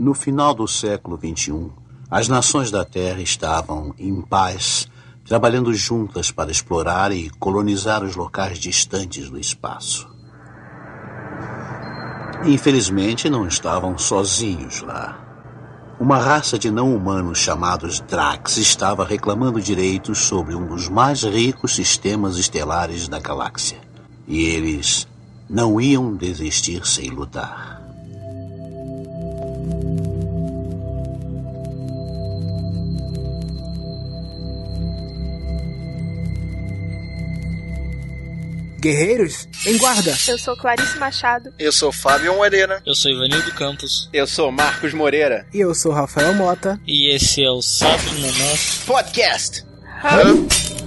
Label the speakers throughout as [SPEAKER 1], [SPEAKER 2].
[SPEAKER 1] No final do século XXI, as nações da Terra estavam em paz, trabalhando juntas para explorar e colonizar os locais distantes do espaço. Infelizmente, não estavam sozinhos lá. Uma raça de não-humanos chamados Drax estava reclamando direitos sobre um dos mais ricos sistemas estelares da galáxia. E eles não iam desistir sem lutar.
[SPEAKER 2] Guerreiros, em guarda!
[SPEAKER 3] Eu sou Clarice Machado.
[SPEAKER 4] Eu sou Fábio Moreira.
[SPEAKER 5] Eu sou Ivanildo Campos.
[SPEAKER 6] Eu sou Marcos Moreira.
[SPEAKER 2] E eu sou Rafael Mota.
[SPEAKER 5] E esse é o no Nosso
[SPEAKER 4] Podcast.
[SPEAKER 3] Hum.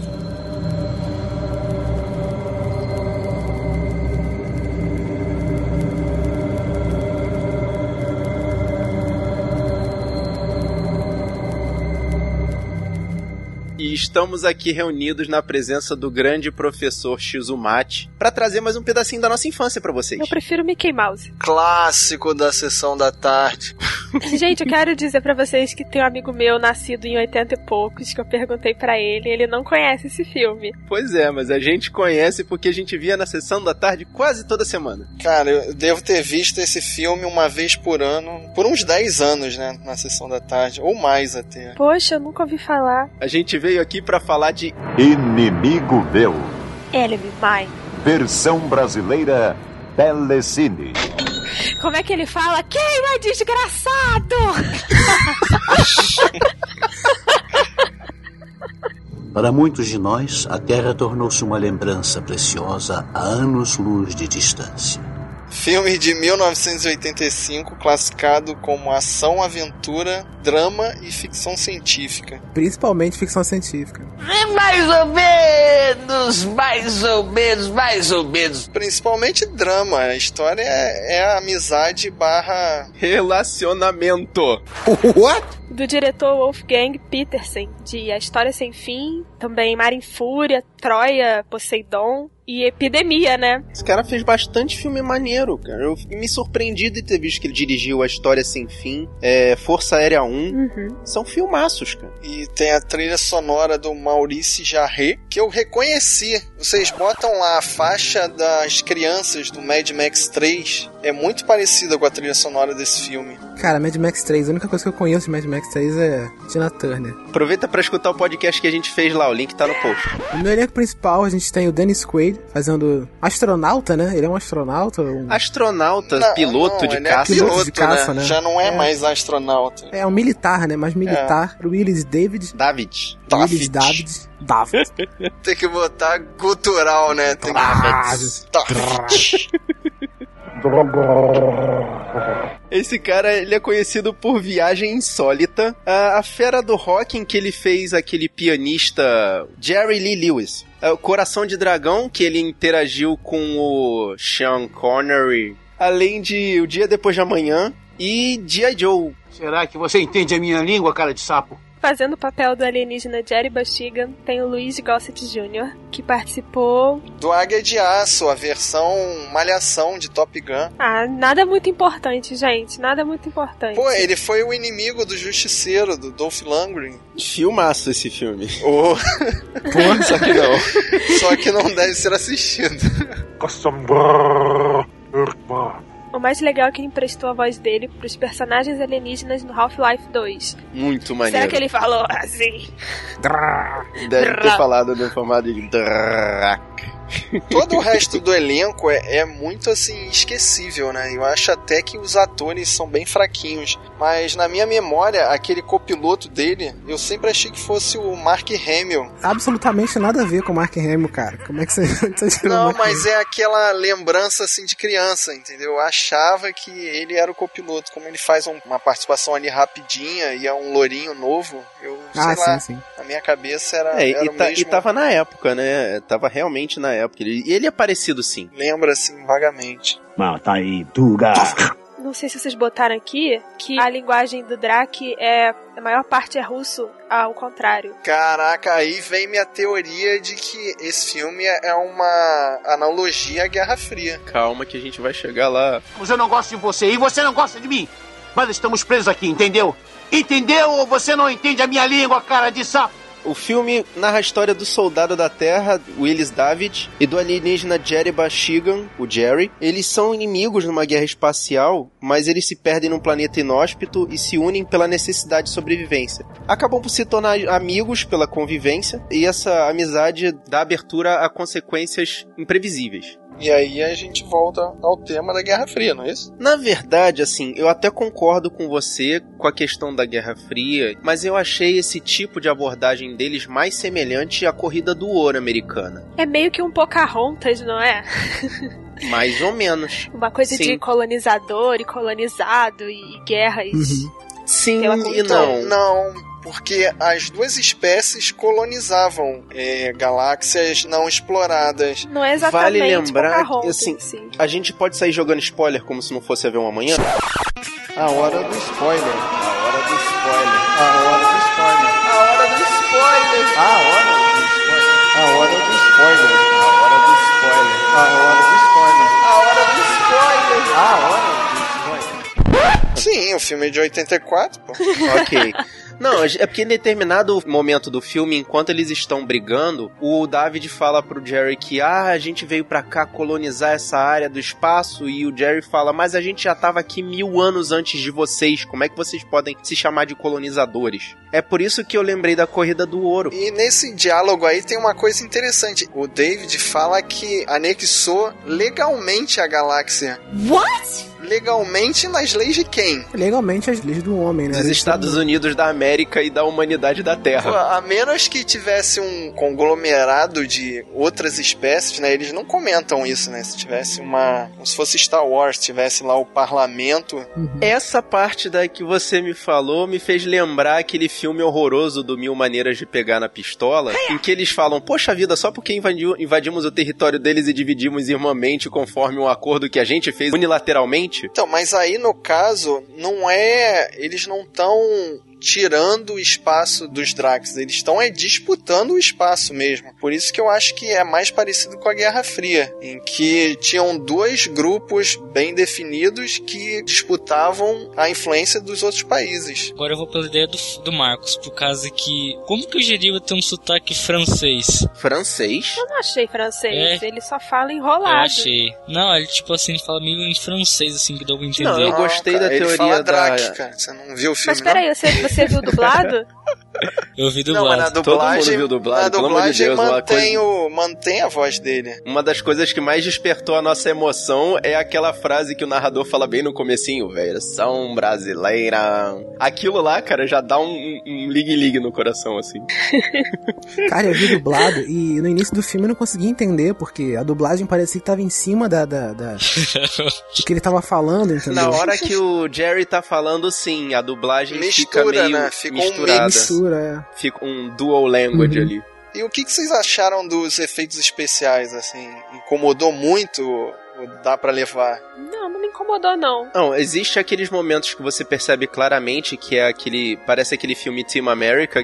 [SPEAKER 6] Estamos aqui reunidos na presença do grande professor Shizumati para trazer mais um pedacinho da nossa infância para vocês.
[SPEAKER 3] Eu prefiro Mickey Mouse.
[SPEAKER 4] Clássico da sessão da tarde.
[SPEAKER 3] Gente, eu quero dizer para vocês que tem um amigo meu nascido em 80 e poucos que eu perguntei para ele, ele não conhece esse filme.
[SPEAKER 6] Pois é, mas a gente conhece porque a gente via na sessão da tarde quase toda semana.
[SPEAKER 4] Cara, eu devo ter visto esse filme uma vez por ano, por uns 10 anos, né, na sessão da tarde, ou mais até.
[SPEAKER 3] Poxa, eu nunca ouvi falar.
[SPEAKER 6] A gente veio aqui para falar de
[SPEAKER 7] Inimigo Meu.
[SPEAKER 3] Enemy Mine.
[SPEAKER 7] Versão brasileira Telecine.
[SPEAKER 3] Como é que ele fala? Queima, desgraçado!
[SPEAKER 1] Para muitos de nós, a Terra tornou-se uma lembrança preciosa a anos-luz de distância.
[SPEAKER 4] Filme de 1985, classificado como ação, aventura, drama e ficção científica.
[SPEAKER 2] Principalmente ficção científica.
[SPEAKER 8] Mais ou menos, mais ou menos, mais ou menos.
[SPEAKER 4] Principalmente drama. A história é, é a amizade barra
[SPEAKER 6] relacionamento.
[SPEAKER 4] What?
[SPEAKER 3] do diretor Wolfgang Petersen, de A História Sem Fim, também Mar em Fúria, Troia, Poseidon e Epidemia, né?
[SPEAKER 6] Esse cara fez bastante filme maneiro, cara. Eu me surpreendi de ter visto que ele dirigiu A História Sem Fim, é, Força Aérea 1.
[SPEAKER 3] Uhum.
[SPEAKER 6] São filmaços, cara.
[SPEAKER 4] E tem a trilha sonora do Maurice Jarre, que eu reconheci. Vocês botam lá a faixa das crianças do Mad Max 3, é muito parecida com a trilha sonora desse filme.
[SPEAKER 2] Cara, Mad Max 3, a única coisa que eu conheço de Mad Max 3 é Tina Turner.
[SPEAKER 6] Aproveita para escutar o podcast que a gente fez lá, o link tá no post.
[SPEAKER 2] No elenco principal a gente tem o Dennis Quaid fazendo astronauta, né? Ele é um astronauta? Um...
[SPEAKER 6] Astronauta, não, piloto não, de caça.
[SPEAKER 4] É piloto, de caça, né? né? Já não é, é, mais astronauta.
[SPEAKER 2] É um militar, né? Mais militar. É. Willis David.
[SPEAKER 6] David.
[SPEAKER 2] Willis David. David.
[SPEAKER 4] tem que botar cultural, né? Tem
[SPEAKER 2] David.
[SPEAKER 4] David.
[SPEAKER 6] Esse cara, ele é conhecido por Viagem Insólita. A, a fera do rock em que ele fez aquele pianista Jerry Lee Lewis. É o Coração de Dragão, que ele interagiu com o Sean Connery. Além de O Dia Depois de Amanhã e G.I. Joe.
[SPEAKER 8] Será que você entende a minha língua, cara de sapo?
[SPEAKER 3] Fazendo o papel do alienígena Jerry Bastigan, tem o Luiz Gossett Jr., que participou...
[SPEAKER 4] Do Águia de Aço, a versão malhação de Top Gun.
[SPEAKER 3] Ah, nada muito importante, gente. Nada muito importante.
[SPEAKER 4] Pô, ele foi o inimigo do Justiceiro, do Dolph Lundgren.
[SPEAKER 6] Filmaço esse filme.
[SPEAKER 4] Oh.
[SPEAKER 6] Pô, só que não.
[SPEAKER 4] só que não deve ser assistido.
[SPEAKER 3] O mais legal é que ele emprestou a voz dele pros personagens alienígenas no Half-Life 2.
[SPEAKER 6] Muito maneiro.
[SPEAKER 3] Será que ele falou assim?
[SPEAKER 6] Deve ter falado no formato de
[SPEAKER 4] Todo o resto do elenco é, é, muito assim esquecível, né? Eu acho até que os atores são bem fraquinhos. Mas na minha memória, aquele copiloto dele, eu sempre achei que fosse o Mark Hamill.
[SPEAKER 2] Absolutamente nada a ver com o Mark Hamill, cara. Como é que você, você
[SPEAKER 4] Não, mas é aquela lembrança assim de criança, entendeu? Eu achava que ele era o copiloto. Como ele faz uma participação ali rapidinha e é um lourinho novo, eu sei
[SPEAKER 2] ah,
[SPEAKER 4] lá.
[SPEAKER 2] Sim, sim.
[SPEAKER 4] Na minha cabeça era.
[SPEAKER 6] É,
[SPEAKER 4] era
[SPEAKER 6] e, tá, mesmo... e tava na época, né? Tava realmente na época. Ele, e ele é parecido sim.
[SPEAKER 4] Lembra assim, vagamente.
[SPEAKER 8] Mata aí, Tuga.
[SPEAKER 3] Não sei se vocês botaram aqui que a linguagem do Drake é. A maior parte é russo, ao contrário.
[SPEAKER 4] Caraca, aí vem minha teoria de que esse filme é uma analogia à Guerra Fria.
[SPEAKER 6] Calma que a gente vai chegar lá.
[SPEAKER 8] Mas eu não gosto de você e você não gosta de mim.
[SPEAKER 1] Mas estamos presos aqui, entendeu? Entendeu ou você não entende a minha língua, cara de sapo?
[SPEAKER 6] O filme narra a história do soldado da Terra, Willis David, e do alienígena Jerry Bashigan, o Jerry. Eles são inimigos numa guerra espacial, mas eles se perdem num planeta inóspito e se unem pela necessidade de sobrevivência. Acabam por se tornar amigos pela convivência, e essa amizade dá abertura a consequências imprevisíveis.
[SPEAKER 4] E aí a gente volta ao tema da Guerra Fria, não é isso?
[SPEAKER 6] Na verdade, assim, eu até concordo com você com a questão da Guerra Fria, mas eu achei esse tipo de abordagem deles mais semelhante à corrida do ouro americana.
[SPEAKER 3] É meio que um Pocahontas, não é?
[SPEAKER 6] Mais ou menos.
[SPEAKER 3] Uma coisa
[SPEAKER 6] Sim.
[SPEAKER 3] de colonizador e colonizado e guerras.
[SPEAKER 6] Sim
[SPEAKER 3] Pela
[SPEAKER 6] e não.
[SPEAKER 4] Não, porque as duas espécies colonizavam é, galáxias não exploradas.
[SPEAKER 3] Não é exatamente
[SPEAKER 6] Vale lembrar que, assim,
[SPEAKER 3] sim.
[SPEAKER 6] A gente pode sair jogando spoiler como se não fosse haver um amanhã?
[SPEAKER 4] A hora do spoiler.
[SPEAKER 6] A hora do spoiler.
[SPEAKER 4] A hora do spoiler.
[SPEAKER 6] A hora do spoiler.
[SPEAKER 4] A hora do spoiler. A hora do spoiler.
[SPEAKER 6] A hora do spoiler.
[SPEAKER 4] A hora do spoiler.
[SPEAKER 6] A hora do spoiler.
[SPEAKER 4] A hora do spoiler. Sim, o filme é de 84, pô.
[SPEAKER 6] ok. Não, é porque em determinado momento do filme, enquanto eles estão brigando, o David fala pro Jerry que ah, a gente veio pra cá colonizar essa área do espaço e o Jerry fala, mas a gente já tava aqui mil anos antes de vocês, como é que vocês podem se chamar de colonizadores? É por isso que eu lembrei da corrida do ouro.
[SPEAKER 4] E nesse diálogo aí tem uma coisa interessante. O David fala que anexou legalmente a galáxia.
[SPEAKER 3] What?
[SPEAKER 4] Legalmente nas leis de quem?
[SPEAKER 2] Legalmente as leis do homem, né?
[SPEAKER 6] Dos Estados Unidos da América e da humanidade da
[SPEAKER 4] Pô,
[SPEAKER 6] Terra.
[SPEAKER 4] A menos que tivesse um conglomerado de outras espécies, né? Eles não comentam isso, né? Se tivesse uma. Como se fosse Star Wars, tivesse lá o parlamento.
[SPEAKER 6] Essa parte da que você me falou me fez lembrar aquele filme horroroso do Mil Maneiras de Pegar na Pistola, em que eles falam, poxa vida, só porque invadiu- invadimos o território deles e dividimos irmãmente conforme um acordo que a gente fez unilateralmente?
[SPEAKER 4] Então, mas aí no caso, não é. Eles não estão tirando o espaço dos Drax, eles estão é disputando o espaço mesmo. Por isso que eu acho que é mais parecido com a Guerra Fria, em que tinham dois grupos bem definidos que disputavam a influência dos outros países.
[SPEAKER 5] Agora eu vou pela ideia do, do Marcos, por causa que. Como que o Geriba tem um sotaque francês?
[SPEAKER 6] Francês?
[SPEAKER 3] Eu não achei francês,
[SPEAKER 5] É.
[SPEAKER 3] ele só fala
[SPEAKER 5] Eu
[SPEAKER 3] enrolado.
[SPEAKER 5] achei. Não, ele tipo assim, ele fala meio em francês, assim, que dá pra entender.
[SPEAKER 6] Não, eu gostei da
[SPEAKER 4] cara, ele
[SPEAKER 6] teoria
[SPEAKER 4] fala
[SPEAKER 6] da-
[SPEAKER 4] Drax, cara. Você não viu o filme,
[SPEAKER 3] Mas peraí, você, você viu dublado?
[SPEAKER 5] Eu vi
[SPEAKER 4] não? Não, mas na
[SPEAKER 5] dublado.
[SPEAKER 4] dublagem,
[SPEAKER 6] mundo viu dublado,
[SPEAKER 4] na
[SPEAKER 6] pelo amor de
[SPEAKER 4] dublagem
[SPEAKER 6] Deus,
[SPEAKER 4] mantém, o, mantém a voz dele.
[SPEAKER 6] Uma das coisas que mais despertou a nossa emoção é aquela frase que o narrador fala bem no comecinho, versão brasileira. Aquilo lá, cara, já dá um, um, um ligue-ligue no coração, assim.
[SPEAKER 2] Cara, eu vi dublado e no início do filme eu não conseguia entender, porque a dublagem parecia que tava em cima da, da, da- do que ele tava falando, entendeu?
[SPEAKER 6] Na hora que o Jerry tá falando, sim, a dublagem fica
[SPEAKER 4] Mistura,
[SPEAKER 6] meio
[SPEAKER 4] né? Fica um
[SPEAKER 6] misturada.
[SPEAKER 4] mix.
[SPEAKER 2] Mistura, é.
[SPEAKER 6] Fica um dual language
[SPEAKER 2] Uhum.
[SPEAKER 6] ali.
[SPEAKER 4] E o que, que vocês acharam dos efeitos especiais, assim? Incomodou muito? Ou dá pra levar?
[SPEAKER 3] Não, não me incomodou, não.
[SPEAKER 6] Não, existe aqueles momentos que você percebe claramente que é aquele. Parece aquele filme Team America.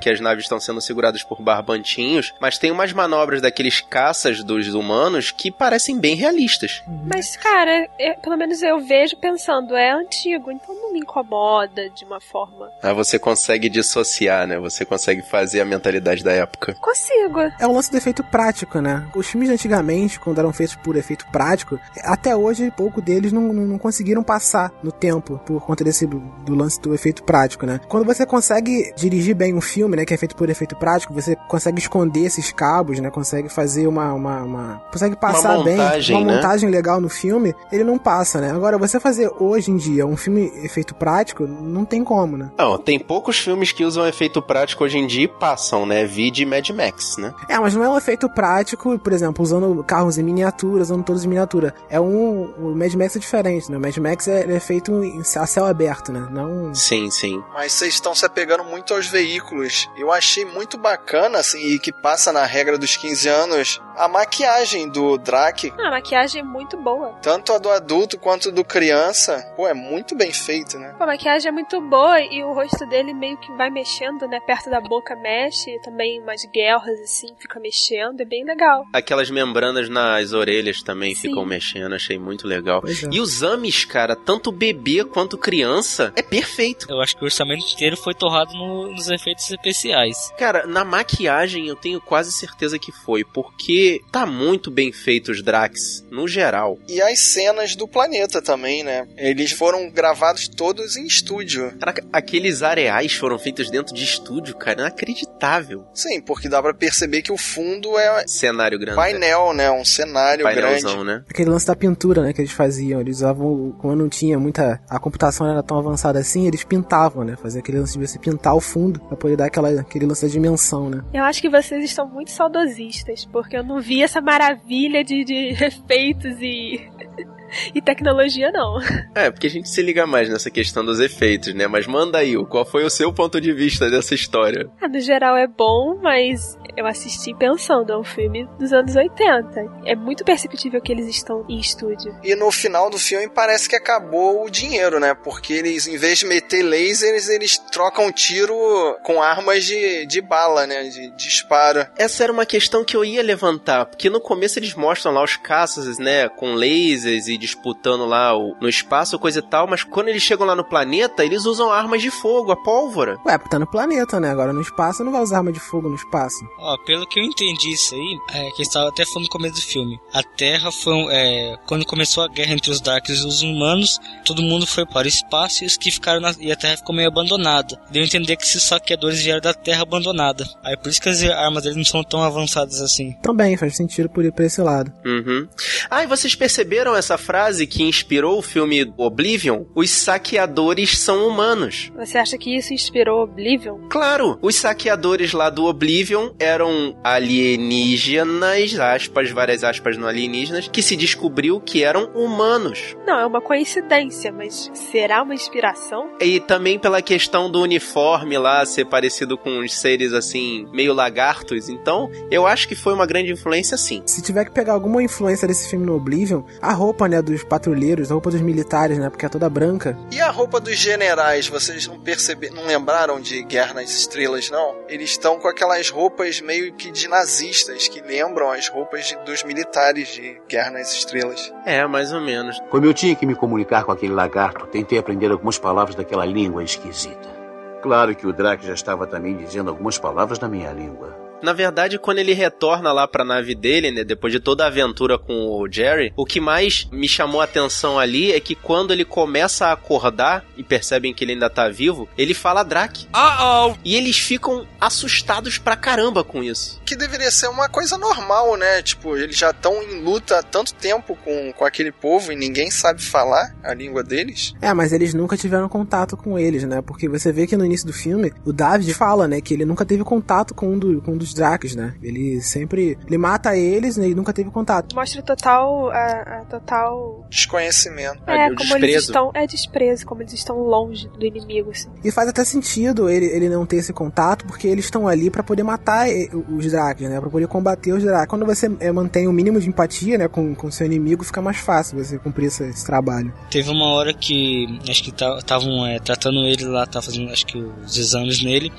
[SPEAKER 6] Que as naves estão sendo seguradas por barbantinhos, mas tem umas manobras daqueles caças dos humanos que parecem bem realistas.
[SPEAKER 3] Mas, cara, é- pelo menos eu vejo pensando, é antigo, então não me incomoda de uma forma.
[SPEAKER 6] Aí você consegue dissociar, né? Você consegue fazer a mentalidade da época.
[SPEAKER 3] Consigo.
[SPEAKER 2] É um lance do efeito prático, né? Os filmes de antigamente, quando eram feitos por efeito prático, até hoje, pouco deles não, não, conseguiram passar no tempo por conta desse do, lance do efeito prático, né? Quando você consegue dirigir bem um filme, né, que é feito por efeito prático, você consegue esconder esses cabos, né? Consegue fazer uma. uma, uma- consegue passar bem
[SPEAKER 6] montagem,
[SPEAKER 2] uma
[SPEAKER 6] né?
[SPEAKER 2] montagem legal no filme, ele não passa, né? Agora, você fazer hoje em dia um filme efeito prático, não tem como, né?
[SPEAKER 6] Não, tem poucos filmes que usam efeito prático hoje em dia e passam, né? Vide Mad Max, né?
[SPEAKER 2] É, mas não é um efeito prático, por exemplo, usando carros em miniatura, usando todos em miniatura. É um. O Mad Max é diferente, né? O Mad Max é, é feito em, a céu aberto, né? Não.
[SPEAKER 6] Sim, sim.
[SPEAKER 4] Mas vocês estão se apegando muito aos veículos. eu achei muito bacana, assim, e que passa na regra dos 15 anos, a maquiagem do Drake.
[SPEAKER 3] Ah, a maquiagem é muito boa.
[SPEAKER 4] Tanto a do adulto quanto do criança. Pô, é muito bem né?
[SPEAKER 3] Pô, a maquiagem é muito boa e o rosto dele meio que vai mexendo, né? Perto da boca mexe, e também umas guerras assim, fica mexendo, é bem legal.
[SPEAKER 6] Aquelas membranas nas orelhas também
[SPEAKER 3] Sim.
[SPEAKER 6] ficam mexendo, achei muito legal.
[SPEAKER 2] É.
[SPEAKER 6] E os Amis, cara, tanto bebê quanto criança, é perfeito.
[SPEAKER 5] Eu acho que o orçamento inteiro foi torrado no- nos efeitos especiais.
[SPEAKER 6] Cara, na maquiagem eu tenho quase certeza que foi, porque tá muito bem feito os Drax, no geral.
[SPEAKER 4] E as cenas do planeta também, né? Eles foram gravados todos em estúdio.
[SPEAKER 6] Caraca, aqueles areais foram feitos dentro de estúdio, cara, inacreditável.
[SPEAKER 4] Sim, porque dá pra perceber que o fundo é
[SPEAKER 6] Cenário grande.
[SPEAKER 4] painel, né? Um cenário
[SPEAKER 6] Painelzão,
[SPEAKER 4] grande.
[SPEAKER 6] né?
[SPEAKER 2] Aquele lance da pintura, né, que eles faziam. Eles usavam, quando não tinha muita. A computação era tão avançada assim, eles pintavam, né? Fazer aquele lance de você pintar o fundo pra poder dar aquela, aquele lance da dimensão, né?
[SPEAKER 3] Eu acho que vocês estão muito saudosistas, porque eu não vi essa maravilha de, de efeitos e, e tecnologia, não.
[SPEAKER 6] É, porque a gente se liga mais nessa questão dos efeitos, né? Mas manda aí, qual foi o seu ponto de vista dessa história?
[SPEAKER 3] Ah, no geral é bom, mas eu assisti pensando, é um filme dos anos 80. É muito perceptível que eles estão em estúdio.
[SPEAKER 4] E no final do filme parece que acabou o dinheiro, né? Porque eles, em vez de meter lasers, eles trocam tiro com armas de, de bala, né? De disparo.
[SPEAKER 6] Essa era uma questão que eu ia levantar, porque no começo eles mostram lá os caças, né, com lasers e disputando lá o- no espaço, coisa e tal, mas quando eles chegam lá no planeta, eles usam armas de fogo, a pólvora.
[SPEAKER 2] Ué, porque tá no planeta, né? Agora no espaço não vai usar arma de fogo no espaço.
[SPEAKER 5] Ó, pelo que eu entendi isso aí, é, que estava até falando no começo do filme. A Terra foi, um- é, quando começou a guerra entre os Darks e os humanos, todo mundo foi para o espaço e os que ficaram na, e a Terra ficou meio abandonada. Deu a entender que esses saqueadores vieram da Terra abandonada. Aí por isso que as armas deles não são tão avançadas assim.
[SPEAKER 2] Também faz sentido por ir pra esse lado.
[SPEAKER 6] Uhum. Ah, e vocês perceberam essa frase que inspirou o filme Oblivion? Os saqueadores são humanos.
[SPEAKER 3] Você acha que isso inspirou Oblivion?
[SPEAKER 6] Claro, os saqueadores lá do Oblivion eram alienígenas, aspas, várias aspas no alienígenas, que se descobriu que eram humanos.
[SPEAKER 3] Não, é uma coincidência, mas será uma inspiração?
[SPEAKER 6] E também pela questão do uniforme lá ser parecido com uns seres assim, meio lagartos. Então, eu acho que foi uma grande influência sim.
[SPEAKER 2] Se tiver que pegar alguma influência desse filme no Oblivion, a roupa, né, dos patrulheiros, a roupa dos militares, né, porque é toda branca.
[SPEAKER 4] E a roupa dos generais, vocês não perceberam, não lembraram de Guerra nas Estrelas, não? Eles estão com aquelas roupas meio que de nazistas, que lembram as roupas de- dos militares de Guerra nas Estrelas.
[SPEAKER 6] É, mais ou menos.
[SPEAKER 1] Como eu tinha que me comunicar com aquele lagarto, tentei aprender algumas palavras daquela língua esquisita. Claro que o Drake já estava também dizendo algumas palavras da minha língua.
[SPEAKER 6] Na verdade, quando ele retorna lá pra nave dele, né, depois de toda a aventura com o Jerry, o que mais me chamou a atenção ali é que quando ele começa a acordar e percebem que ele ainda tá vivo, ele fala Drake.
[SPEAKER 5] Uh-oh!
[SPEAKER 6] E eles ficam assustados pra caramba com isso.
[SPEAKER 4] Que deveria ser uma coisa normal, né? Tipo, eles já estão em luta há tanto tempo com, com aquele povo e ninguém sabe falar a língua deles.
[SPEAKER 2] É, mas eles nunca tiveram contato com eles, né? Porque você vê que no início do filme, o David fala, né, que ele nunca teve contato com um, do- com um dos Drakes, né? Ele sempre. Ele mata eles né, e nunca teve contato.
[SPEAKER 3] Mostra o total. A, a total.
[SPEAKER 4] Desconhecimento.
[SPEAKER 3] É,
[SPEAKER 6] o
[SPEAKER 3] como eles
[SPEAKER 6] desprezo.
[SPEAKER 3] estão. É desprezo, como eles estão longe do inimigo, assim.
[SPEAKER 2] E faz até sentido ele, ele não ter esse contato, porque eles estão ali pra poder matar eh, os Drakes, né? Pra poder combater os Drakes. Quando você eh, mantém o mínimo de empatia, né, com o seu inimigo, fica mais fácil você cumprir esse, esse trabalho.
[SPEAKER 5] Teve uma hora que acho que estavam é, tratando ele lá, tá fazendo acho que os exames nele.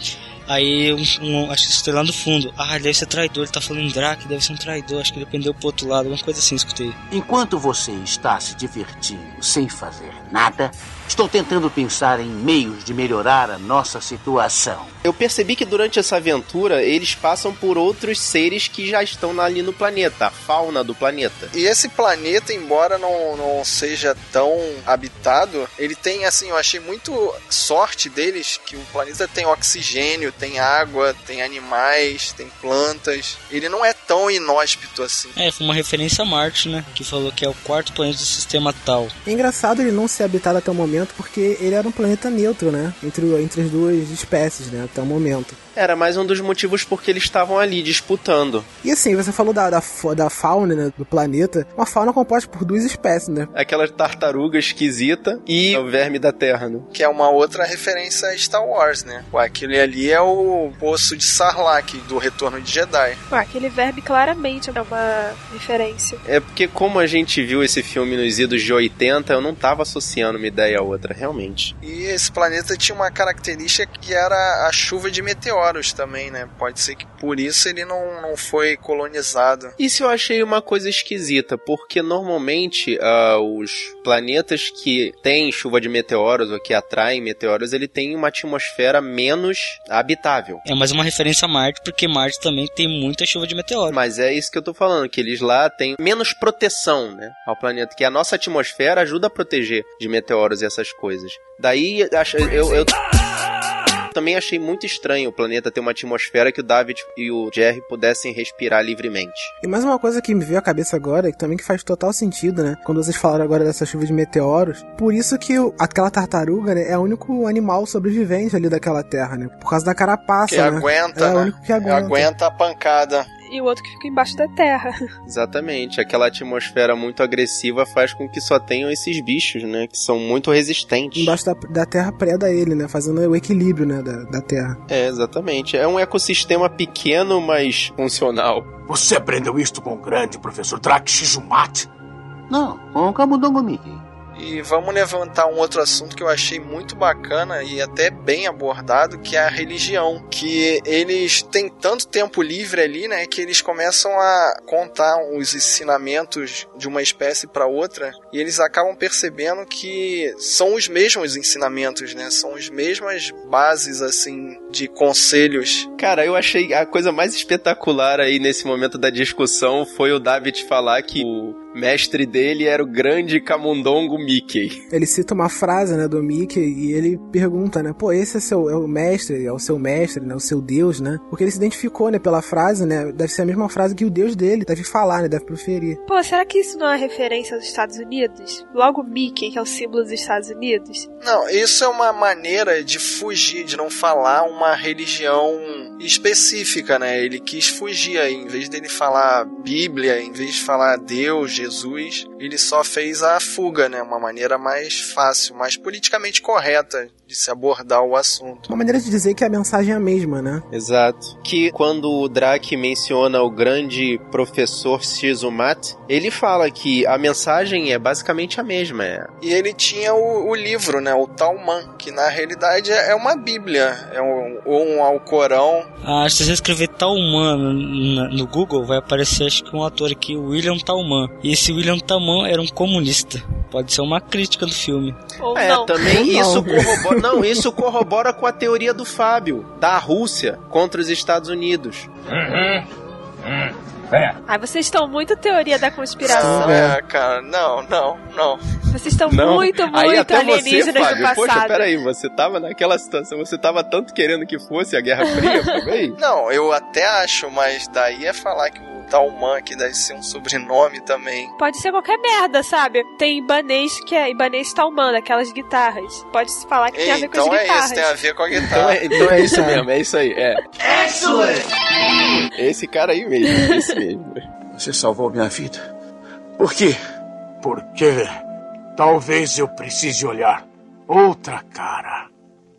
[SPEAKER 5] Aí um, um acho que escutei lá no fundo. Ah, ele deve ser traidor, ele tá falando Drake, deve ser um traidor, acho que ele pendeu pro outro lado, alguma coisa assim, escutei.
[SPEAKER 1] Enquanto você está se divertindo sem fazer nada, estou tentando pensar em meios de melhorar a nossa situação.
[SPEAKER 6] Eu percebi que durante essa aventura eles passam por outros seres que já estão ali no planeta, a fauna do planeta.
[SPEAKER 4] E esse planeta, embora não, não seja tão habitado, ele tem, assim, eu achei muito sorte deles que o planeta tem oxigênio, tem água, tem animais, tem plantas. Ele não é tão inóspito assim.
[SPEAKER 5] É, foi uma referência a Marte, né? Que falou que é o quarto planeta do sistema tal.
[SPEAKER 2] É engraçado ele não ser habitado até o momento, porque ele era um planeta neutro, né? Entre, entre as duas espécies, né? Até o momento.
[SPEAKER 6] Era mais um dos motivos porque eles estavam ali disputando.
[SPEAKER 2] E assim, você falou da, da, da fauna né, do planeta. Uma fauna composta por duas espécies, né?
[SPEAKER 6] Aquela tartaruga esquisita e o verme da terra, né?
[SPEAKER 4] Que é uma outra referência a Star Wars, né? Aquele ali é o poço de Sarlacc do Retorno de Jedi.
[SPEAKER 3] Ué, aquele verme claramente é uma referência.
[SPEAKER 6] É porque como a gente viu esse filme nos idos de 80, eu não tava associando uma ideia a outra, realmente.
[SPEAKER 4] E esse planeta tinha uma característica que era a chuva de meteoros também, né? Pode ser que por isso ele não, não foi colonizado.
[SPEAKER 6] Isso eu achei uma coisa esquisita, porque normalmente ah, os planetas que têm chuva de meteoros ou que atraem meteoros, ele tem uma atmosfera menos habitável.
[SPEAKER 5] É mais uma referência a Marte, porque Marte também tem muita chuva de meteoro.
[SPEAKER 6] Mas é isso que eu tô falando, que eles lá têm menos proteção, né, ao planeta, que a nossa atmosfera ajuda a proteger de meteoros e essas coisas. Daí acho- eu, eu também achei muito estranho o planeta ter uma atmosfera que o David e o Jerry pudessem respirar livremente.
[SPEAKER 2] E mais uma coisa que me veio à cabeça agora, que também que faz total sentido, né? Quando vocês falaram agora dessa chuva de meteoros. Por isso que o- aquela tartaruga, né, é o único animal sobrevivente ali daquela terra, né? Por causa da carapaça,
[SPEAKER 4] Que
[SPEAKER 2] né?
[SPEAKER 4] aguenta,
[SPEAKER 2] é o
[SPEAKER 4] né?
[SPEAKER 2] único que aguenta.
[SPEAKER 4] Aguenta a pancada.
[SPEAKER 3] E o outro que fica embaixo da terra.
[SPEAKER 6] Exatamente, aquela atmosfera muito agressiva faz com que só tenham esses bichos, né, que são muito resistentes.
[SPEAKER 2] Embaixo da, da terra preda ele, né? Fazendo o equilíbrio, né? Da, da terra.
[SPEAKER 6] É, exatamente. É um ecossistema pequeno, mas funcional.
[SPEAKER 9] Você aprendeu isto com o grande professor Drax Shizumat?
[SPEAKER 1] Não, com o Camundongo Mickey.
[SPEAKER 4] E vamos levantar um outro assunto que eu achei muito bacana e até bem abordado, que é a religião. Que eles têm tanto tempo livre ali, né, que eles começam a contar os ensinamentos de uma espécie para outra e eles acabam percebendo que são os mesmos ensinamentos, né? São as mesmas bases assim de conselhos.
[SPEAKER 6] Cara, eu achei a coisa mais espetacular aí nesse momento da discussão foi o David falar que o mestre dele era o grande camundongo Mickey.
[SPEAKER 2] Ele cita uma frase, né, do Mickey e ele pergunta, né, pô, esse é, seu, é o mestre, é o seu mestre, né, o seu deus, né? Porque ele se identificou, né, pela frase, né, deve ser a mesma frase que o deus dele deve falar, né, deve proferir.
[SPEAKER 3] Pô, será que isso não é referência aos Estados Unidos? Logo Mickey, que é o símbolo dos Estados Unidos?
[SPEAKER 4] Não, isso é uma maneira de fugir, de não falar uma religião específica, né? Ele quis fugir aí, em vez dele falar Bíblia, em vez de falar Deus, Jesus, ele só fez a fuga, né? Uma maneira mais fácil, mais politicamente correta de se abordar o assunto.
[SPEAKER 2] Uma maneira de dizer que a mensagem é a mesma, né?
[SPEAKER 6] Exato. Que quando o Drake menciona o grande professor Shizumat, ele fala que a mensagem é basicamente a mesma. É.
[SPEAKER 4] E ele tinha o, o livro, né? O Talman, que na realidade é uma Bíblia, é um, ou um Alcorão.
[SPEAKER 5] Ah, se você escrever Talman no, no Google, vai aparecer acho que um ator aqui, o William Talman. E esse William Talman era um comunista. Pode ser uma crítica do filme.
[SPEAKER 3] Ou
[SPEAKER 6] É,
[SPEAKER 3] não?
[SPEAKER 6] também
[SPEAKER 2] Ou não.
[SPEAKER 6] isso corrobora. Não, isso corrobora com a teoria do Fábio, da Rússia contra os Estados Unidos.
[SPEAKER 3] Ai, vocês estão muito teoria da conspiração.
[SPEAKER 4] Não, é, cara, não, não, não.
[SPEAKER 3] Vocês estão
[SPEAKER 6] Não.
[SPEAKER 3] muito, muito
[SPEAKER 6] Aí até você,
[SPEAKER 3] alienígenas do
[SPEAKER 6] Fábio, poxa,
[SPEAKER 3] passado.
[SPEAKER 6] peraí, você tava naquela situação, você tava tanto querendo que fosse a Guerra Fria também?
[SPEAKER 4] Não, eu até acho, mas daí é falar que o Talman, que deve ser um sobrenome também.
[SPEAKER 3] Pode ser qualquer merda, sabe? Tem Ibanês que é Ibanês Talman, aquelas guitarras. Pode se falar que tem a ver com
[SPEAKER 4] então
[SPEAKER 3] as
[SPEAKER 4] é
[SPEAKER 3] guitarras.
[SPEAKER 4] isso, tem a ver com a
[SPEAKER 6] Então
[SPEAKER 4] guitarra.
[SPEAKER 6] é, então é isso mesmo, é isso aí, é. Esse cara aí mesmo, esse mesmo.
[SPEAKER 9] Você salvou minha vida. Por quê? Porque talvez eu precise olhar outra cara,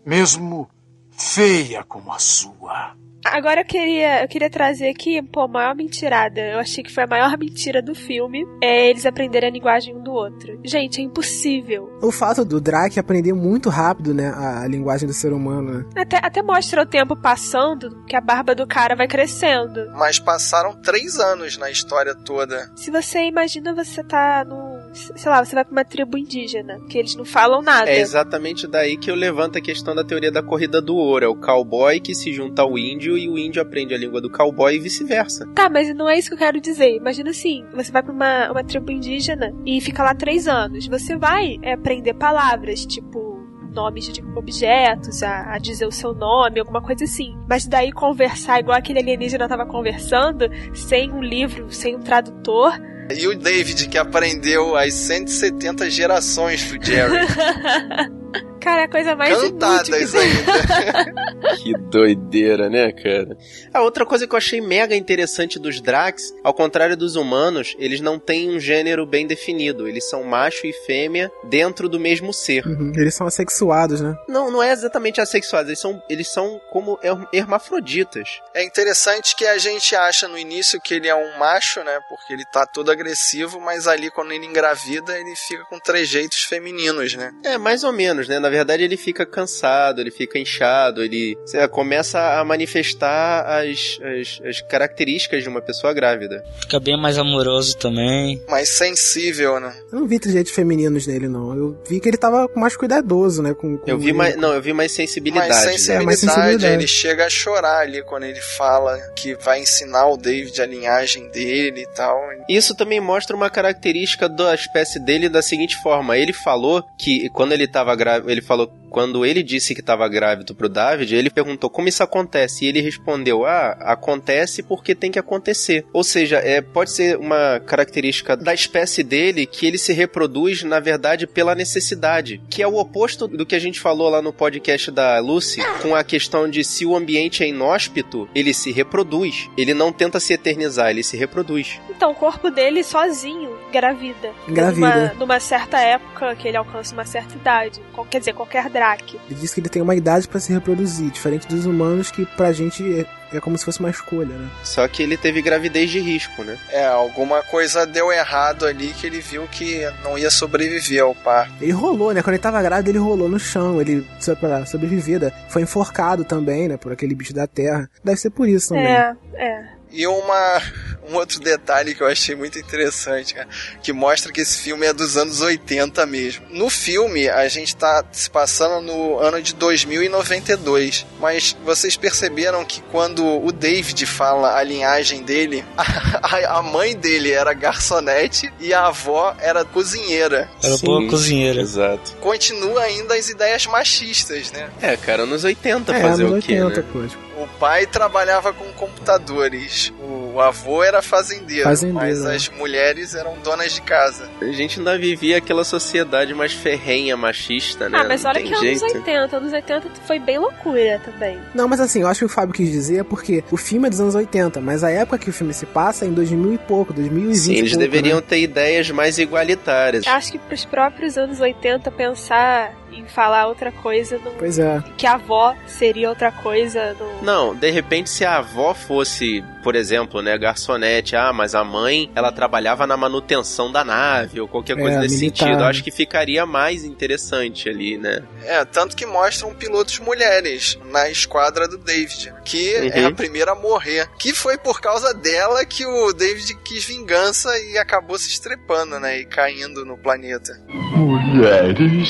[SPEAKER 9] mesmo feia como a sua.
[SPEAKER 3] Agora eu queria, eu queria trazer aqui, pô, a maior mentirada. Eu achei que foi a maior mentira do filme. É eles aprenderem a linguagem um do outro. Gente, é impossível.
[SPEAKER 2] O fato do Drake aprender muito rápido, né, a, linguagem do ser humano, né?
[SPEAKER 3] Até, até mostra o tempo passando, que a barba do cara vai crescendo.
[SPEAKER 4] Mas passaram três anos na história toda.
[SPEAKER 3] Se você imagina, você tá num. Sei lá, você vai pra uma tribo indígena, que eles não falam nada.
[SPEAKER 6] É exatamente daí que eu levanto a questão da teoria da corrida do ouro. É o cowboy que se junta ao índio e o índio aprende a língua do cowboy e vice-versa.
[SPEAKER 3] Tá, mas não é isso que eu quero dizer. Imagina assim, você vai pra uma, uma tribo indígena e fica lá três anos. Você vai é, aprender palavras, tipo nomes de objetos, a, a dizer o seu nome, alguma coisa assim. Mas daí conversar igual aquele alienígena tava conversando, sem um livro, sem um tradutor.
[SPEAKER 4] E o David, que aprendeu as 170 gerações do Jerry.
[SPEAKER 3] Cara, é a coisa mais inútil que
[SPEAKER 4] Cantadas
[SPEAKER 3] tem.
[SPEAKER 4] ainda.
[SPEAKER 6] Que doideira, né, cara? A outra coisa que eu achei mega interessante dos Drax, ao contrário dos humanos, eles não têm um gênero bem definido. Eles são macho e fêmea dentro do mesmo ser.
[SPEAKER 2] Uhum, Eles são assexuados, né?
[SPEAKER 6] Não, não é exatamente assexuados, eles são, eles são como her- hermafroditas.
[SPEAKER 4] É interessante que a gente acha no início que ele é um macho, né? Porque ele tá todo agressivo, mas ali quando ele engravida, ele fica com trejeitos femininos, né?
[SPEAKER 6] É, mais ou menos, né? Na verdade, ele fica cansado, ele fica inchado, ele sei lá, começa a manifestar as, as, as características de uma pessoa grávida.
[SPEAKER 5] Fica bem mais amoroso também.
[SPEAKER 4] Mais sensível, né?
[SPEAKER 2] Eu não vi trejeitos femininos nele, não. Eu vi que ele tava mais cuidadoso, né? Com, com
[SPEAKER 6] Eu vi mais. Não, eu vi mais sensibilidade.
[SPEAKER 4] mais
[SPEAKER 6] né?
[SPEAKER 4] sensibilidade,
[SPEAKER 2] mais sensibilidade.
[SPEAKER 4] ele chega a chorar ali quando ele fala que vai ensinar o David a linhagem dele e tal.
[SPEAKER 6] Isso também mostra uma característica da espécie dele da seguinte forma: ele falou que quando ele estava grávido, ele falou quando ele disse que estava grávido pro David, ele perguntou como isso acontece e ele respondeu: "Ah, acontece porque tem que acontecer". Ou seja, é pode ser uma característica da espécie dele que ele se reproduz na verdade pela necessidade, que é o oposto do que a gente falou lá no podcast da Lucy, com a questão de se o ambiente é inóspito, ele se reproduz. Ele não tenta se eternizar, ele se reproduz.
[SPEAKER 3] Então, o corpo dele sozinho engravida.
[SPEAKER 2] Engravida.
[SPEAKER 3] Numa, numa certa época que ele alcança uma certa idade. Quer dizer, qualquer Drake.
[SPEAKER 2] Ele diz que ele tem uma idade pra se reproduzir, diferente dos humanos que pra gente é, é como se fosse uma escolha, né?
[SPEAKER 6] Só que ele teve gravidez de risco, né?
[SPEAKER 4] É, alguma coisa deu errado ali que ele viu que não ia sobreviver ao parto.
[SPEAKER 2] Ele rolou, né? Quando ele tava grávido, ele rolou no chão. Ele, só pra sobreviver, né? foi enforcado também, né? Por aquele bicho da terra. Deve ser por isso também.
[SPEAKER 3] É, é.
[SPEAKER 4] E uma, um outro detalhe que eu achei muito interessante, cara, que mostra que esse filme é dos anos 80 mesmo. No filme, a gente tá se passando no ano de 2092, mas vocês perceberam que quando o David fala a linhagem dele, a, a mãe dele era garçonete e a avó era cozinheira.
[SPEAKER 5] Era
[SPEAKER 6] Sim.
[SPEAKER 5] boa cozinheira.
[SPEAKER 6] Exato.
[SPEAKER 4] Continua ainda as ideias machistas, né?
[SPEAKER 6] É, cara, nos 80
[SPEAKER 2] É,
[SPEAKER 6] fazer
[SPEAKER 2] anos
[SPEAKER 6] o quê,
[SPEAKER 2] 80,
[SPEAKER 6] né?
[SPEAKER 2] pô. Tipo,
[SPEAKER 4] pai trabalhava com computadores, o avô era fazendeiro,
[SPEAKER 2] Fazendeiro,
[SPEAKER 4] mas
[SPEAKER 2] né?
[SPEAKER 4] as mulheres eram donas de casa.
[SPEAKER 6] A gente ainda vivia aquela sociedade mais ferrenha, machista, né?
[SPEAKER 3] Ah, mas
[SPEAKER 6] Não
[SPEAKER 3] olha que anos
[SPEAKER 6] jeito.
[SPEAKER 3] 80. Anos 80 foi bem loucura também.
[SPEAKER 2] Não, mas assim, eu acho que o Fábio quis dizer é porque o filme é dos anos 80, mas a época que o filme se passa é em 2000 e pouco, 2020
[SPEAKER 6] Sim,
[SPEAKER 2] e
[SPEAKER 6] eles
[SPEAKER 2] pouco,
[SPEAKER 6] deveriam
[SPEAKER 2] né?
[SPEAKER 6] ter ideias mais igualitárias.
[SPEAKER 3] Acho que pros próprios anos 80 pensar em falar outra coisa, não-
[SPEAKER 2] Pois é.
[SPEAKER 3] que a avó seria outra coisa. Não...
[SPEAKER 6] Não, de repente se a avó fosse, por exemplo, né, garçonete, ah, mas a mãe, ela trabalhava na manutenção da nave ou qualquer coisa
[SPEAKER 2] É,
[SPEAKER 6] nesse
[SPEAKER 2] militar,
[SPEAKER 6] sentido. Eu
[SPEAKER 2] né?
[SPEAKER 6] acho que ficaria mais interessante ali, né?
[SPEAKER 4] É, tanto que mostram pilotos mulheres na esquadra do David, que
[SPEAKER 6] Uhum.
[SPEAKER 4] é a primeira a morrer. Que foi por causa dela que o David quis vingança e acabou se estrepando, né? E caindo no planeta.
[SPEAKER 7] Mulheres.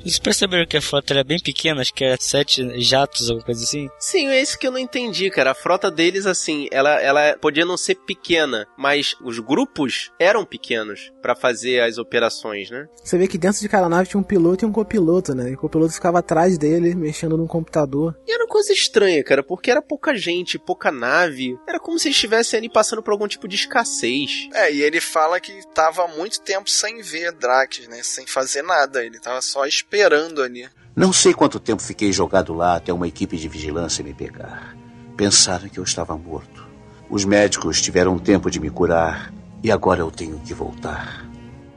[SPEAKER 5] Eles perceberam que a frota era bem pequena, acho que era sete jatos, alguma coisa assim.
[SPEAKER 6] Sim, é isso que eu não entendi, cara. A frota deles, assim, ela, ela podia não ser pequena, mas os grupos eram pequenos pra fazer as operações, né?
[SPEAKER 2] Você vê que dentro de cada nave tinha um piloto e um copiloto, né? E o copiloto ficava atrás dele, mexendo num computador.
[SPEAKER 6] E era uma coisa estranha, cara, porque era pouca gente, pouca nave. Era como se estivessem ali passando por algum tipo de escassez.
[SPEAKER 4] É, e ele fala que tava há muito tempo sem ver Drax, né? Sem fazer nada. Ele tava só esperando ali.
[SPEAKER 1] Não sei quanto tempo fiquei jogado lá até uma equipe de vigilância me pegar. Pensaram que eu estava morto. Os médicos tiveram tempo de me curar e agora eu tenho que voltar.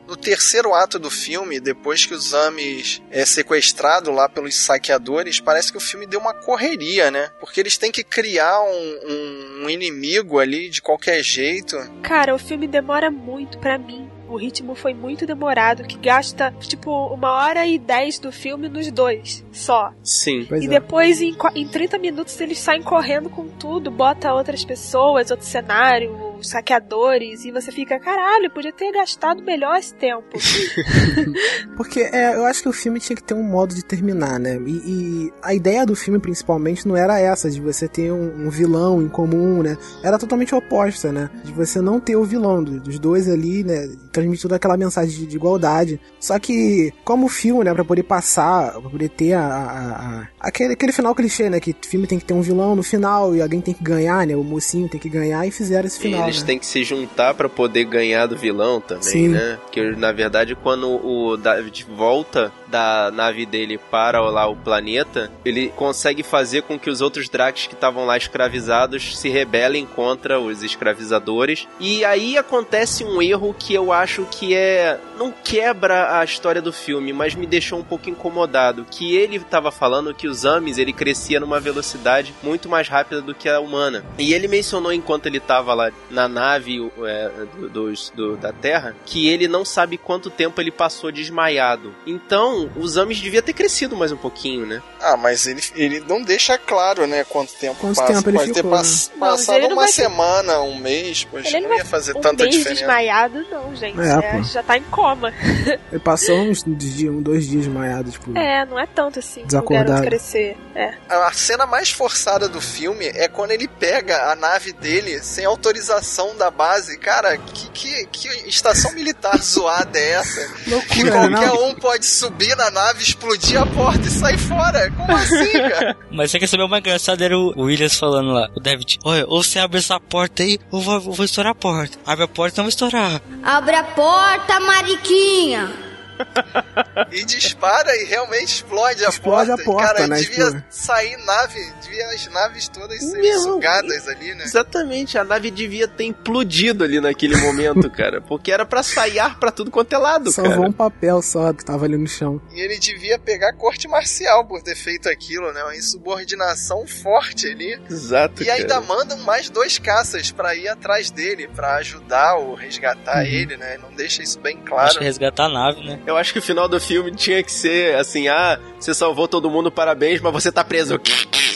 [SPEAKER 4] No terceiro ato do filme, depois que o Zames é sequestrado lá pelos saqueadores, parece que o filme deu uma correria, né? Porque eles têm que criar um, um- um inimigo ali de qualquer jeito.
[SPEAKER 3] Cara, o filme demora muito pra mim. O ritmo foi muito demorado, que gasta, tipo, uma hora e dez do filme nos dois, só.
[SPEAKER 6] Sim.
[SPEAKER 2] Pois
[SPEAKER 3] e
[SPEAKER 2] é.
[SPEAKER 3] depois, em, em 30 minutos, eles saem correndo com tudo, bota outras pessoas, outro cenário, os saqueadores, e você fica, caralho, podia ter gastado melhor esse tempo.
[SPEAKER 2] Porque é, eu acho que o filme tinha que ter um modo de terminar, né? E, e a ideia do filme, principalmente, não era essa, de você ter um, um vilão em comum, né? Era totalmente oposta, né? De você não ter o vilão, do- dos dois ali, né? Transmitir aquela mensagem de, de igualdade. Só que, como filme, né? Pra poder passar, pra poder ter a, a- a- aquele, aquele final clichê, né? Que filme tem que ter um vilão no final e alguém tem que ganhar, né? O mocinho tem que ganhar e fizeram esse final,
[SPEAKER 6] eles
[SPEAKER 2] né?
[SPEAKER 6] têm que se juntar pra poder ganhar do vilão também,
[SPEAKER 2] Sim.
[SPEAKER 6] né? Porque na verdade quando o David volta da nave dele para lá o planeta, ele consegue fazer com que os outros Dracs que estavam lá escravizados se rebelem contra os escravizadores. E aí acontece um erro que eu acho que é não quebra a história do filme, mas me deixou um pouco incomodado, que ele estava falando que os Amis ele crescia numa velocidade muito mais rápida do que a humana. E ele mencionou enquanto ele estava lá na nave é, do, dos- do- da Terra que ele não sabe quanto tempo ele passou desmaiado. Então, os Amis devia ter crescido mais um pouquinho, né?
[SPEAKER 4] Ah, mas ele, ele não deixa claro, né, quanto tempo
[SPEAKER 2] Quanto
[SPEAKER 4] passa.
[SPEAKER 2] tempo ele
[SPEAKER 4] Pode ter
[SPEAKER 2] ficou,
[SPEAKER 4] pass-
[SPEAKER 3] né?
[SPEAKER 4] Passado
[SPEAKER 3] não
[SPEAKER 4] uma
[SPEAKER 3] vai ter-
[SPEAKER 4] semana, um mês, pois
[SPEAKER 3] Ele
[SPEAKER 4] não,
[SPEAKER 3] não
[SPEAKER 4] ia fazer
[SPEAKER 3] um
[SPEAKER 4] tanta
[SPEAKER 3] mês
[SPEAKER 4] diferença.
[SPEAKER 3] desmaiado, não, gente.
[SPEAKER 2] É,
[SPEAKER 3] É, já tá em coma.
[SPEAKER 2] Ele passou uns dias, um, dois dias desmaiado, tipo.
[SPEAKER 3] É, não é tanto assim
[SPEAKER 2] Desacordado.
[SPEAKER 3] garoto crescer. É.
[SPEAKER 4] A cena mais forçada do filme é quando ele pega a nave dele sem autorização da base. Cara, que, que, que estação militar zoada é essa? Que
[SPEAKER 2] Loucura, né,
[SPEAKER 4] qualquer
[SPEAKER 2] não?
[SPEAKER 4] um pode subir na nave, explodir a porta e sair fora. Como assim, cara?
[SPEAKER 5] Mas você quer saber o mais engraçado era o Williams falando lá, o David, olha, ou você abre essa porta aí, ou vou, vou estourar a porta. Abre a porta, não vai estourar.
[SPEAKER 10] Abre a porta, Mariquinha!
[SPEAKER 4] E dispara e realmente explode a
[SPEAKER 2] Explode
[SPEAKER 4] porta.
[SPEAKER 2] a porta,
[SPEAKER 4] cara,
[SPEAKER 2] né,
[SPEAKER 4] devia
[SPEAKER 2] tipo-
[SPEAKER 4] sair nave, devia as naves todas serem
[SPEAKER 6] Meu,
[SPEAKER 4] sugadas ali, né?
[SPEAKER 6] Exatamente, a nave devia ter implodido ali naquele momento, cara. Porque era pra sair ar pra tudo quanto é lado,
[SPEAKER 2] Salvou
[SPEAKER 6] cara.
[SPEAKER 2] um papel só que tava ali no chão.
[SPEAKER 4] E ele devia pegar corte marcial por ter feito aquilo, né? Uma insubordinação forte ali.
[SPEAKER 6] Exato,
[SPEAKER 4] E ainda
[SPEAKER 6] cara.
[SPEAKER 4] mandam mais dois caças pra ir atrás dele, pra ajudar ou resgatar
[SPEAKER 2] Uhum.
[SPEAKER 4] ele, né? Não deixa isso bem claro.
[SPEAKER 5] que resgatar a nave, né?
[SPEAKER 6] Eu acho que o final do filme tinha que ser assim: ah, você salvou todo mundo, parabéns, mas você tá preso.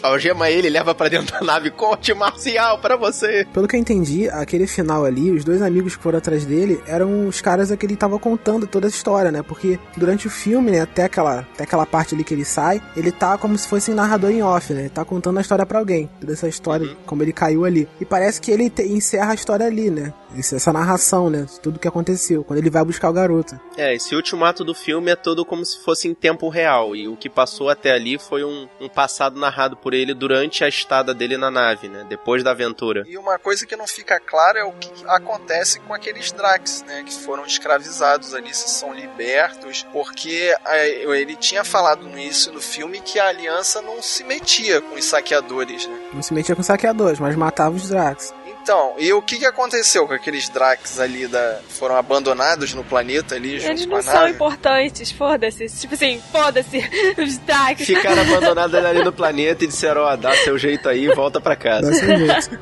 [SPEAKER 6] Algema ele, leva pra dentro da nave, corte marcial pra você.
[SPEAKER 2] Pelo que eu entendi, aquele final ali, os dois amigos que foram atrás dele eram os caras a que ele tava contando toda essa história, né? Porque durante o filme, né, até aquela, até aquela parte ali que ele sai, ele tá como se fosse um narrador em off, né? Ele tá contando a história pra alguém. Toda essa história, como ele caiu ali. E parece que ele te- encerra a história ali, né? Essa narração, né? Tudo que aconteceu, quando ele vai buscar o garoto.
[SPEAKER 6] É, esse último ato do filme é todo como se fosse em tempo real. E o que passou até ali foi um, um passado narrado por ele durante a estada dele na nave, né? Depois da aventura.
[SPEAKER 4] E uma coisa que não fica clara é o que acontece com aqueles Drax, né? Que foram escravizados ali, se são libertos. Porque é, ele tinha falado no início do filme que a aliança não se metia com os saqueadores, né?
[SPEAKER 2] Não se metia com saqueadores, mas matava os Drax.
[SPEAKER 4] Então, e o que, que aconteceu com aqueles Drax ali da. foram abandonados no planeta ali junto
[SPEAKER 3] Eles
[SPEAKER 4] com
[SPEAKER 3] não são importantes, foda-se. Tipo assim, foda-se. Os Dax.
[SPEAKER 6] Ficaram abandonados ali no planeta e disseram: ó, dá seu jeito aí e volta pra casa.
[SPEAKER 2] Dá seu jeito.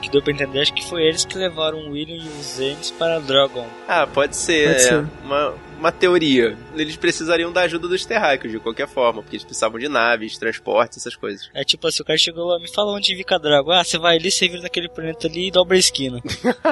[SPEAKER 5] Que deu pra entender, acho que foi eles que levaram o William e os Zanes para Dragon.
[SPEAKER 6] Ah, pode ser.
[SPEAKER 2] Pode
[SPEAKER 6] é,
[SPEAKER 2] ser.
[SPEAKER 6] Uma, uma teoria. Eles precisariam da ajuda dos terráqueos, de qualquer forma, porque eles precisavam de naves, transportes, essas coisas.
[SPEAKER 5] É tipo assim, o cara chegou lá, me fala onde fica Dragon. Ah, você vai ali, você vira naquele planeta ali e dobra a esquina.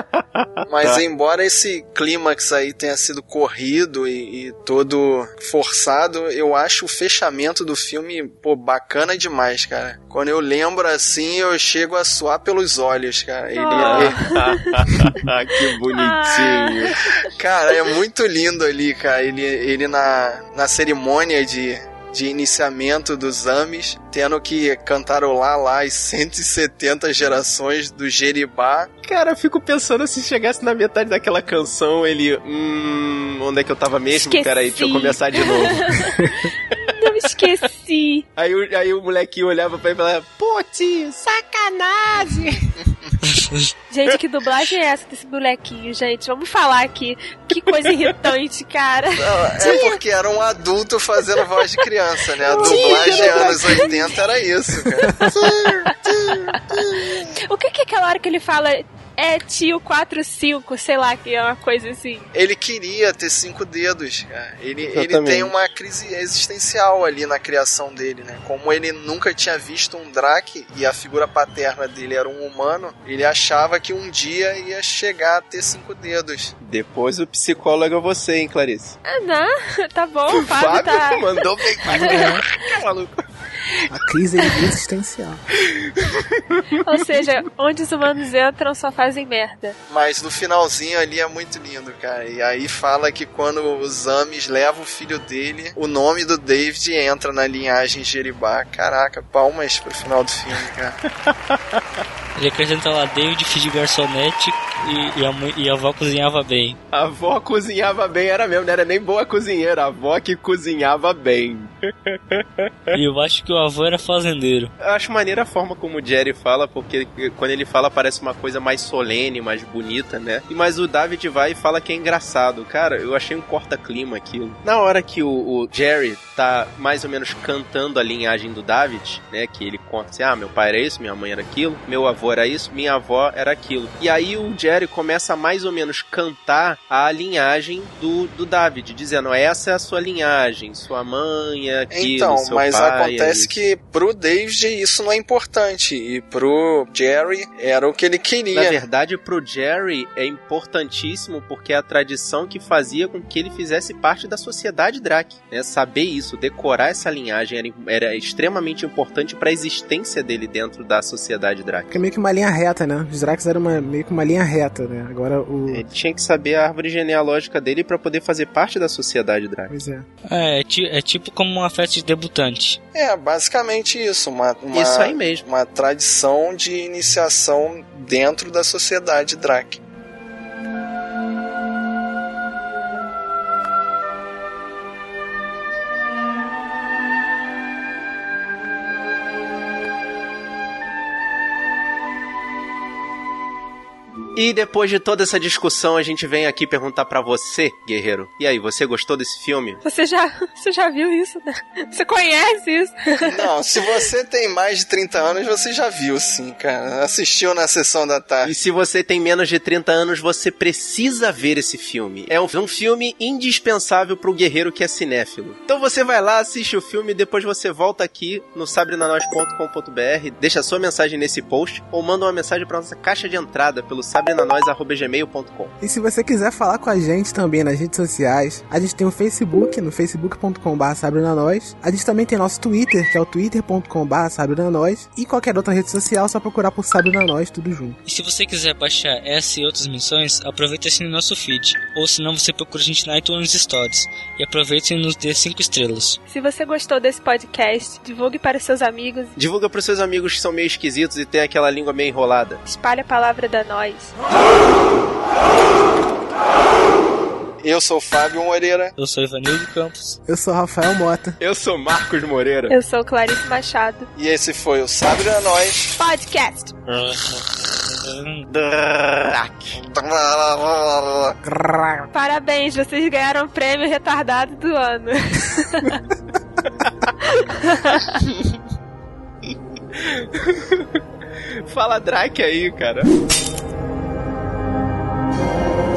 [SPEAKER 4] Mas
[SPEAKER 6] Tá.
[SPEAKER 4] embora esse clímax aí tenha sido corrido e, e todo forçado, eu acho o fechamento do filme, pô, bacana demais, cara. Quando eu lembro assim, eu chego a suar pelos olhos, cara. Ele,
[SPEAKER 3] Ah.
[SPEAKER 6] que bonitinho.
[SPEAKER 4] Cara, é muito lindo ali, cara. Ele, ele na, na cerimônia de, de iniciamento dos Amis, tendo que cantarolar lá as 170 gerações do Jeribá.
[SPEAKER 6] Cara, eu fico pensando se chegasse na metade daquela canção, ele. Hum. Onde é que eu tava mesmo?
[SPEAKER 3] Esqueci.
[SPEAKER 6] Peraí, deixa eu começar de novo.
[SPEAKER 3] Não esqueci.
[SPEAKER 6] aí, o- aí o molequinho olhava pra ele e falava: Pô, tio, sacanagem!
[SPEAKER 3] Gente, que dublagem é essa desse molequinho, gente? Vamos falar aqui. Que coisa irritante, cara.
[SPEAKER 4] Não, é porque era um adulto fazendo voz de criança, né? A dublagem anos 80 era isso, cara.
[SPEAKER 3] O que que é aquela hora que ele fala é tio 45, sei lá, que é uma coisa assim.
[SPEAKER 4] Ele queria ter cinco dedos, cara. Ele, ele tem uma crise existencial ali na criação dele, né? Como ele nunca tinha visto um Drake e a figura paterna dele era um humano, ele achava que um dia ia chegar a ter cinco dedos.
[SPEAKER 6] Depois o psicólogo é você, hein, Clarice?
[SPEAKER 3] Ah, não, tá bom, o Fábio tá.
[SPEAKER 6] mandou bem pra maluco.
[SPEAKER 2] A crise existencial.
[SPEAKER 3] Ou seja, onde os humanos entram só fazem merda.
[SPEAKER 4] Mas no finalzinho ali é muito lindo, cara. E aí fala que quando os Amis levam o filho dele, o nome do David entra na linhagem Jeribá. Caraca, palmas pro final do filme, cara.
[SPEAKER 5] Ele acrescenta lá David, filho de garçonete e, e, a, e a avó cozinhava bem.
[SPEAKER 6] A avó cozinhava bem, era mesmo, não era nem boa cozinheira, a avó que cozinhava bem.
[SPEAKER 5] E eu acho que o avô era fazendeiro.
[SPEAKER 6] Eu acho maneira a forma como o Jerry fala, porque quando ele fala parece uma coisa mais solene, mais bonita, né? E mas o David vai e fala que é engraçado. Cara, eu achei um corta-clima aquilo. Na hora que o, o Jerry tá mais ou menos cantando a linhagem do David, né? Que ele conta assim: ah, meu pai era isso, minha mãe era aquilo, meu avô era isso, minha avó era aquilo. E aí o Jerry começa a mais ou menos cantar a linhagem do, do David, dizendo: essa é a sua linhagem, sua mãe é aquilo,
[SPEAKER 4] Então,
[SPEAKER 6] seu
[SPEAKER 4] mas
[SPEAKER 6] pai
[SPEAKER 4] acontece. Que pro David isso não é importante. E pro Jerry era o que ele queria.
[SPEAKER 6] Na verdade, pro Jerry é importantíssimo porque é a tradição que fazia com que ele fizesse parte da sociedade Drake. Né? Saber isso, decorar essa linhagem era, era extremamente importante para a existência dele dentro da sociedade Drake.
[SPEAKER 2] Que é meio que uma linha reta, né? Os Drax eram uma, meio que uma linha reta, né? Agora o.
[SPEAKER 6] Ele tinha que saber a árvore genealógica dele para poder fazer parte da sociedade Drake.
[SPEAKER 2] Pois é.
[SPEAKER 5] É, é, é tipo como uma festa de debutante.
[SPEAKER 4] É, basicamente isso. Uma, uma,
[SPEAKER 6] Isso aí mesmo.
[SPEAKER 4] Uma tradição de iniciação dentro da sociedade Drake.
[SPEAKER 6] E depois de toda essa discussão, a gente vem aqui perguntar para você, guerreiro. E aí, você gostou desse filme?
[SPEAKER 3] Você já, você já viu isso, né? Você conhece isso?
[SPEAKER 4] Não, se você tem mais de 30 anos, você já viu sim, cara. Assistiu na sessão da tarde.
[SPEAKER 6] E se você tem menos de 30 anos, você precisa ver esse filme. É um, um filme indispensável pro guerreiro que é cinéfilo. Então você vai lá, assiste o filme e depois você volta aqui no sabrenanois.com.br, deixa sua mensagem nesse post ou manda uma mensagem pra nossa caixa de entrada pelo sabrenanois.gmail.com.
[SPEAKER 2] E se você quiser falar com a gente também nas redes sociais, a gente tem o Facebook, no facebook.com.br sabrenanois. A gente também tem nosso Twitter, que é o twitter.com.br sabrenanois. E qualquer outra rede social, só procurar por sabrenanois, tudo junto.
[SPEAKER 5] E se você quiser baixar essa e outras missões, aproveita e assine nosso feed. Ou senão você procura a gente na iTunes Stories. E aproveite e nos dê 5 estrelas.
[SPEAKER 3] Se você gostou desse podcast, divulgue para seus amigos,
[SPEAKER 6] Divulga pros seus amigos que são meio esquisitos e tem aquela língua meio enrolada.
[SPEAKER 3] espalhe a palavra da nós.
[SPEAKER 4] Eu sou o Fábio Moreira.
[SPEAKER 5] Eu sou Ivanildo Campos.
[SPEAKER 2] Eu sou Rafael Mota.
[SPEAKER 6] Eu sou Marcos Moreira.
[SPEAKER 3] Eu sou Clarice Machado.
[SPEAKER 4] E esse foi o Sabre da Nós.
[SPEAKER 3] Podcast. Parabéns, vocês ganharam o prêmio retardado do ano.
[SPEAKER 6] Fala Drake aí, cara. Thank you.